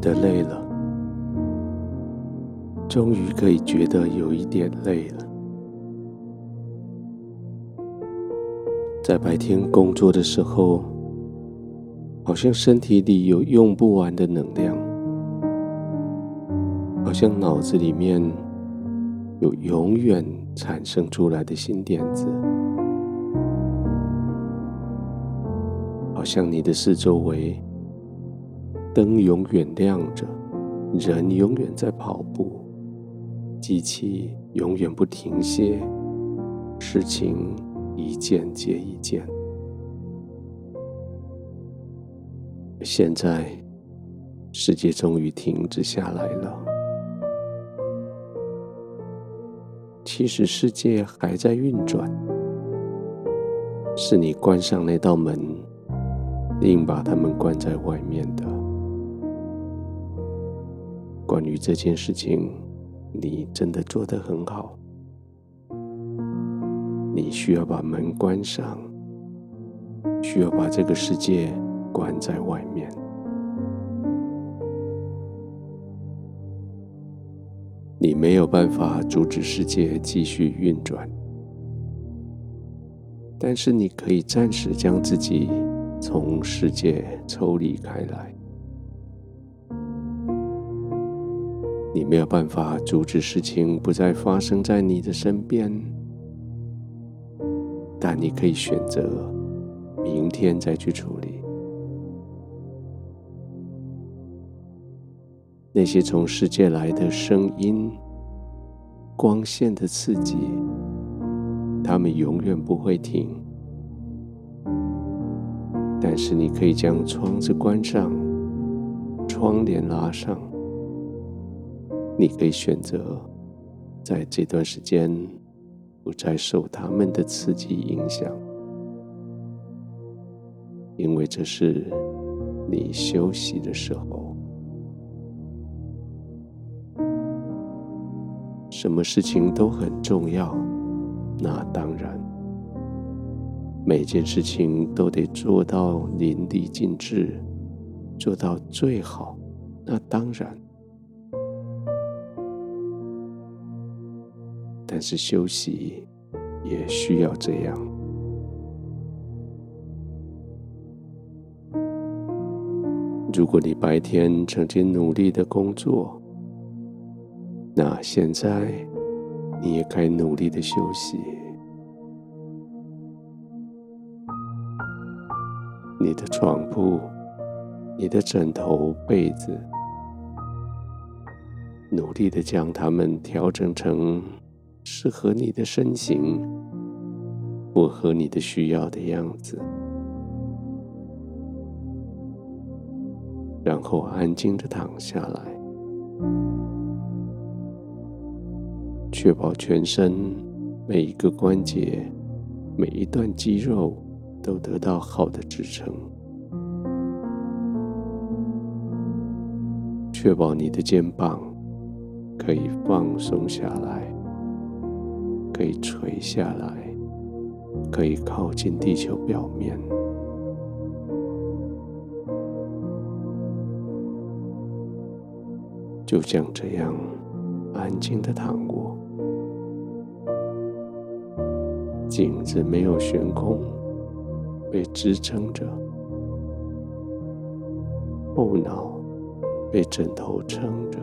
的累了，终于可以觉得有一点累了。在白天工作的时候，好像身体里有用不完的能量，好像脑子里面有永远产生出来的新点子，好像你的四周围灯永远亮着，人永远在跑步，机器永远不停歇，事情一件接一件。现在，世界终于停止下来了。其实世界还在运转，是你关上那道门，硬把他们关在外面的。关于这件事情，你真的做得很好。你需要把门关上，需要把这个世界关在外面。你没有办法阻止世界继续运转，但是你可以暂时将自己从世界抽离开来。你没有办法阻止事情不再发生在你的身边，但你可以选择明天再去处理。那些从世界来的声音、光线的刺激，它们永远不会停。但是你可以将窗子关上，窗帘拉上。你可以选择在这段时间不再受他们的刺激影响，因为这是你休息的时候。什么事情都很重要，那当然，每件事情都得做到淋漓尽致，做到最好，那当然。但是休息也需要这样。如果你白天曾经努力的工作，那现在，你也该努力的休息。你的床铺、你的枕头、被子，努力的将它们调整成适合你的身形、符合你的需要的样子，然后安静的躺下来。确保全身每一个关节、每一段肌肉都得到好的支撑。确保你的肩膀可以放松下来，可以垂下来，可以靠近地球表面。就像这样安静的躺过。颈子没有悬空，被支撑着；后脑被枕头撑着，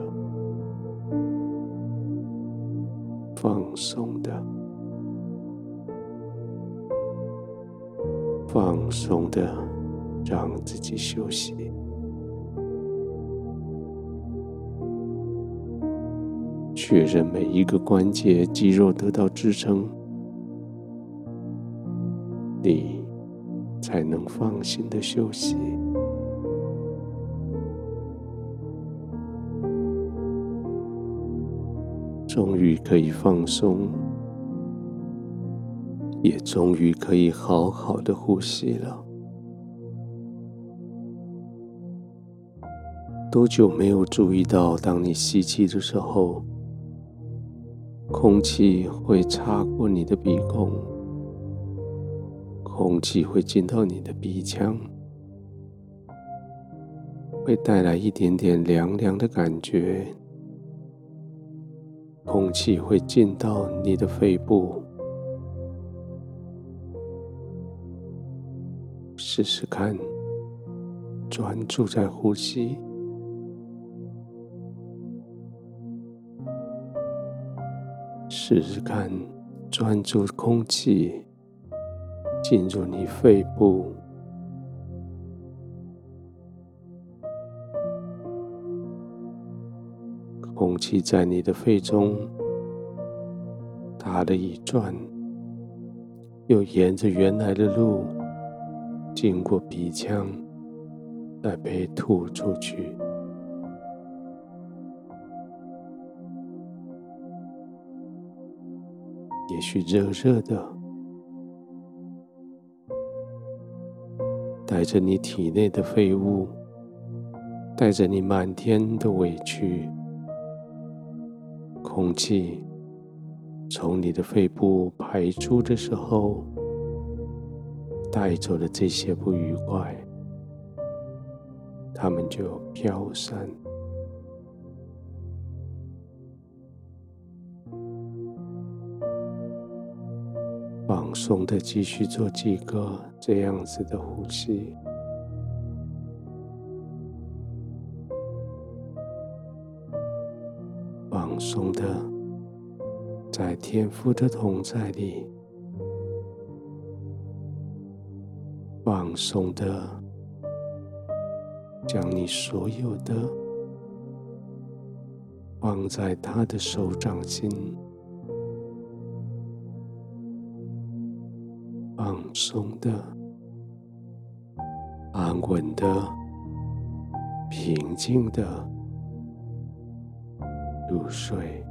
放松的，放松的，让自己休息，确认每一个关节、肌肉得到支撑。你才能放心的休息，终于可以放松，也终于可以好好的呼吸了。多久没有注意到，当你吸气的时候，空气会擦过你的鼻孔？空气会进到你的鼻腔，会带来一点点凉凉的感觉，空气会进到你的肺部。试试看，专注在呼吸。试试看，专注空气进入你肺部。空气在你的肺中打了一转，又沿着原来的路经过鼻腔，再被吐出去。也许热热的，带着你体内的废物，带着你满天的委屈。空气从你的肺部排出的时候，带走了这些不愉快，它们就飘散。放松的继续做几个这样子的呼吸。放松的，在天父的同在里；放松的，将你所有的放在他的手掌心；放松的，安稳的，平静的。入睡。